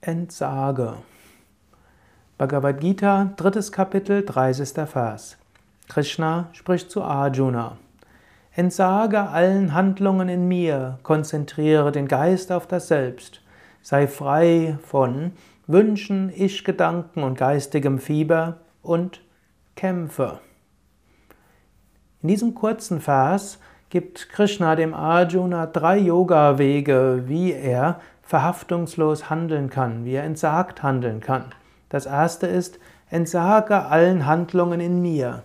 Entsage. Bhagavad Gita, drittes Kapitel, 30. Vers. Krishna spricht zu Arjuna. Entsage allen Handlungen in mir, konzentriere den Geist auf das Selbst, sei frei von Wünschen, Ich-Gedanken und geistigem Fieber und kämpfe. In diesem kurzen Vers gibt Krishna dem Arjuna drei Yoga-Wege, wie er verhaftungslos handeln kann, wie er entsagt handeln kann. Das erste ist, entsage allen Handlungen in mir.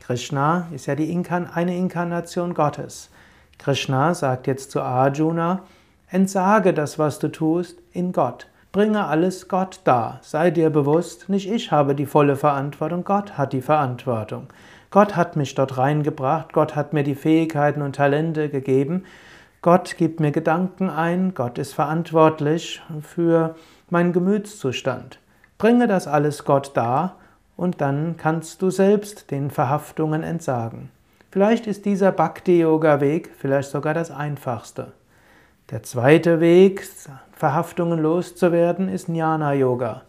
Krishna ist ja die Inkarn eine Inkarnation Gottes. Krishna sagt jetzt zu Arjuna, entsage das, was du tust, in Gott. Bringe alles Gott dar. Sei dir bewusst, nicht ich habe die volle Verantwortung, Gott hat die Verantwortung. Gott hat mich dort reingebracht, Gott hat mir die Fähigkeiten und Talente gegeben Gott gibt mir Gedanken ein, Gott ist verantwortlich für meinen Gemütszustand. Bringe das alles Gott dar und dann kannst du selbst den Verhaftungen entsagen. Vielleicht ist dieser Bhakti-Yoga-Weg vielleicht sogar das einfachste. Der zweite Weg, Verhaftungen loszuwerden, ist Jnana-Yoga,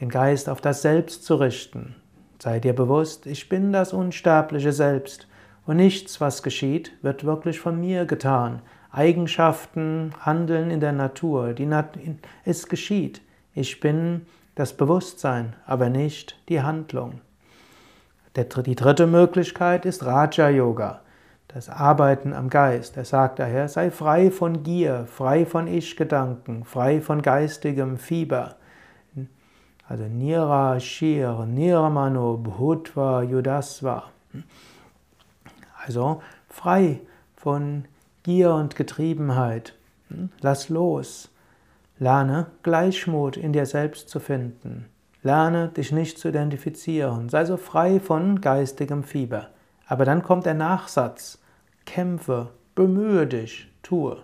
den Geist auf das Selbst zu richten. Sei dir bewusst, ich bin das unsterbliche Selbst und nichts, was geschieht, wird wirklich von mir getan. Eigenschaften, Handeln in der Natur. Die Nat es geschieht. Ich bin das Bewusstsein, aber nicht die Handlung. Die dritte Möglichkeit ist Raja Yoga, das Arbeiten am Geist. Er sagt daher, sei frei von Gier, frei von Ich-Gedanken, frei von geistigem Fieber. Also Nira Shir, Niramano Bhutva Yudasva. Also frei von Gier und Getriebenheit. Hm? Lass los. Lerne Gleichmut in dir selbst zu finden. Lerne dich nicht zu identifizieren. Sei so frei von geistigem Fieber. Aber dann kommt der Nachsatz. Kämpfe, bemühe dich, tue.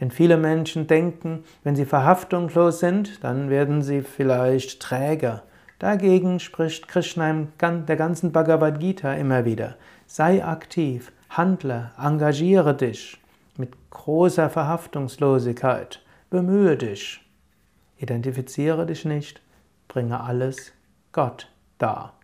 Denn viele Menschen denken, wenn sie verhaftungslos sind, dann werden sie vielleicht träger. Dagegen spricht Krishna der ganzen Bhagavad Gita immer wieder. Sei aktiv, Handle, engagiere dich. Mit großer Verhaftungslosigkeit, bemühe dich, identifiziere dich nicht, bringe alles Gott dar.